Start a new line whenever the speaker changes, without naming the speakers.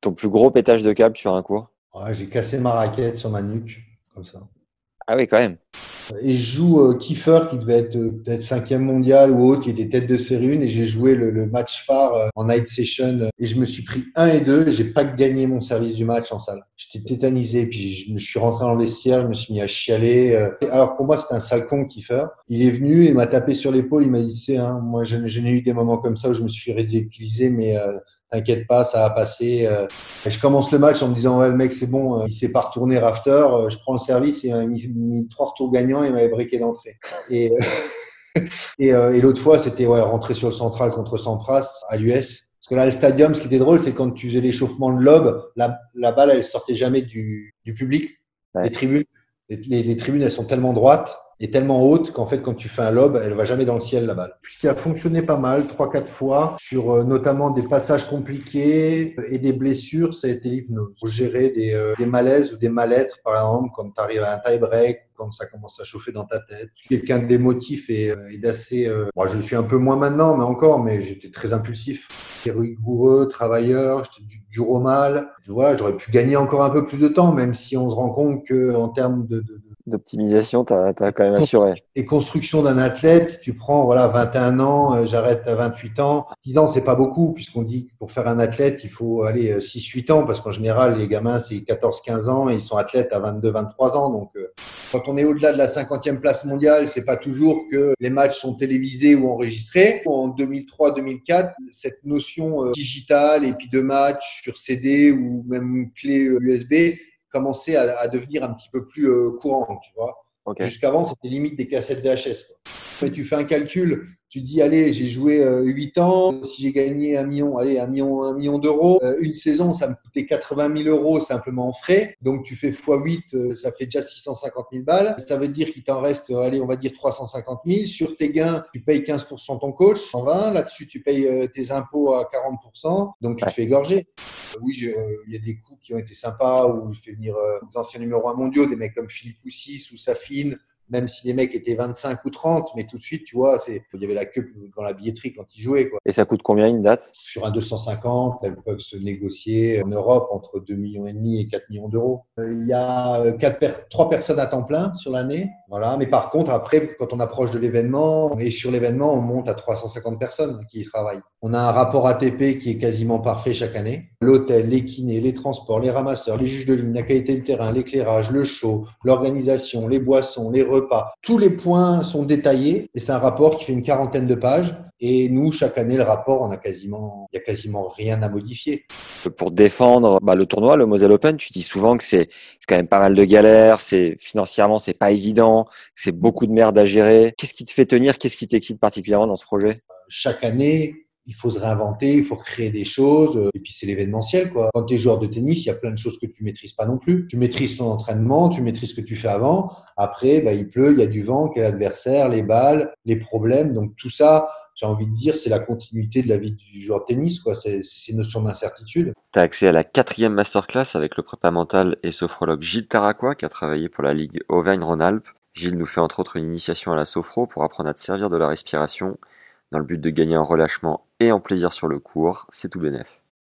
Ton plus gros pétage de câble sur un cours
Ouais, j'ai cassé ma raquette sur ma nuque, comme ça.
Ah oui, quand même.
Et je joue euh, Kiefer, qui devait être euh, peut-être cinquième mondial ou autre, qui était tête de série 1, et j'ai joué le, le match phare euh, en night session, euh, et je me suis pris 1 et 2, et j'ai pas gagné mon service du match en salle. J'étais tétanisé, puis je me suis rentré dans le vestiaire, je me suis mis à chialer. Alors pour moi, c'était un sale con, Kiefer. Il est venu, il m'a tapé sur l'épaule, il m'a dit, c'est, hein, moi je, je n'ai eu des moments comme ça où je me suis ridiculisé, mais T'inquiète pas, ça va passer. euh. Je commence le match en me disant ouais le mec c'est bon, euh, il s'est pas retourné rafter. euh, Je prends le service et il m'a mis, trois retours gagnants et il m'avait briqué d'entrée. Et, et, et l'autre fois c'était ouais rentrer sur le central contre Sampras à l'US. Parce que là le stadium, ce qui était drôle, c'est quand tu faisais l'échauffement de lob, la, la balle elle sortait jamais du, du public,
Ouais.
des tribunes. Les, les- les tribunes elles sont tellement droites et tellement haute qu'en fait, quand tu fais un lob, elle va jamais dans le ciel, la balle. Ce qui a fonctionné pas mal, trois, quatre fois, sur euh, notamment des passages compliqués et des blessures, ça a été l'hypnose. Pour gérer des, euh, des malaises ou des mal-être, par exemple, quand tu arrives à un tie-break, quand ça commence à chauffer dans ta tête. Quelqu'un d'émotif et, euh, et d'assez... euh, Moi, je le suis un peu moins maintenant, mais encore, mais j'étais très impulsif. J'étais rigoureux, travailleur, j'étais du, dur au mal. Voilà, j'aurais pu gagner encore un peu plus de temps, même si on se rend compte que en termes de, de
D'optimisation, tu as, quand même assuré.
et construction d'un athlète, tu prends voilà 21 ans, euh, j'arrête à 28 ans. 10 ans, c'est pas beaucoup puisqu'on dit que pour faire un athlète, il faut aller 6-8 ans parce qu'en général, les gamins, c'est 14-15 ans et ils sont athlètes à 22-23 ans. Donc, euh, quand on est au-delà de la 50e place mondiale, c'est pas toujours que les matchs sont télévisés ou enregistrés. En 2003-2004, cette notion euh, digitale et puis de match sur CD ou même clé euh, USB commençait à, à devenir un petit peu plus euh, courante, tu vois. Jusqu'avant, c'était limite des cassettes VHS. Quoi. Mais tu fais un calcul, tu te dis, allez, j'ai joué euh, 8 ans, si j'ai gagné un million, allez, un million, un million d'euros, euh, une saison, ça me coûtait 80 000 euros simplement en frais. Donc, tu fais x8, euh, ça fait déjà 650 000 balles. Ça veut dire qu'il t'en reste, euh, allez, on va dire 350 000. Sur tes gains, tu payes 15% ton coach, 120. Là-dessus, tu payes tes impôts à 40%. Donc, tu te fais égorger. Euh, Oui, euh, il y a des coups qui ont été sympas où je fais venir euh, des anciens numéros 1 mondiaux, des mecs comme Philippe Poussis ou Safine, même si les mecs étaient 25 ou 30, mais tout de suite, tu vois, c'est, il y avait la queue dans la billetterie quand ils jouaient, quoi.
Et ça coûte combien une date?
Sur un 250, elles peuvent se négocier en Europe entre 2 millions et demi et 4 millions d'euros. Il y a quatre trois personnes à temps plein sur l'année, voilà. Mais par contre, après, quand on approche de l'événement, et sur l'événement, on monte à 350 personnes qui y travaillent. On a un rapport ATP qui est quasiment parfait chaque année. L'hôtel, les kinés, les transports, les ramasseurs, les juges de ligne, la qualité du terrain, l'éclairage, le show, l'organisation, les boissons, les repas. Tous les points sont détaillés et c'est un rapport qui fait une quarantaine de pages. Et nous, chaque année, le rapport, on a quasiment, il y a quasiment rien à modifier.
Pour défendre bah, le tournoi, le Moselle Open, tu dis souvent que c'est quand même pas mal de galères, c'est financièrement c'est pas évident, que c'est beaucoup de merde à gérer. Qu'est-ce qui te fait tenir? Qu'est-ce qui t'excite particulièrement dans ce projet?
Chaque année, il faut se réinventer, il faut créer des choses. Et puis, c'est l'événementiel, quoi. Quand tu es joueur de tennis, il y a plein de choses que tu maîtrises pas non plus. Tu maîtrises ton entraînement, tu maîtrises ce que tu fais avant. Après, bah, il pleut, il y a du vent, quel adversaire, les balles, les problèmes. Donc, tout ça, j'ai envie de dire, c'est la continuité de la vie du joueur de tennis, quoi. C'est ces notions d'incertitude.
Tu accès à la quatrième masterclass avec le prépa mental et sophrologue Gilles Taraquois qui a travaillé pour la Ligue Auvergne-Rhône-Alpes. Gilles nous fait entre autres une initiation à la sophro pour apprendre à te servir de la respiration dans le but de gagner en relâchement et en plaisir sur le cours. C'est tout bénef.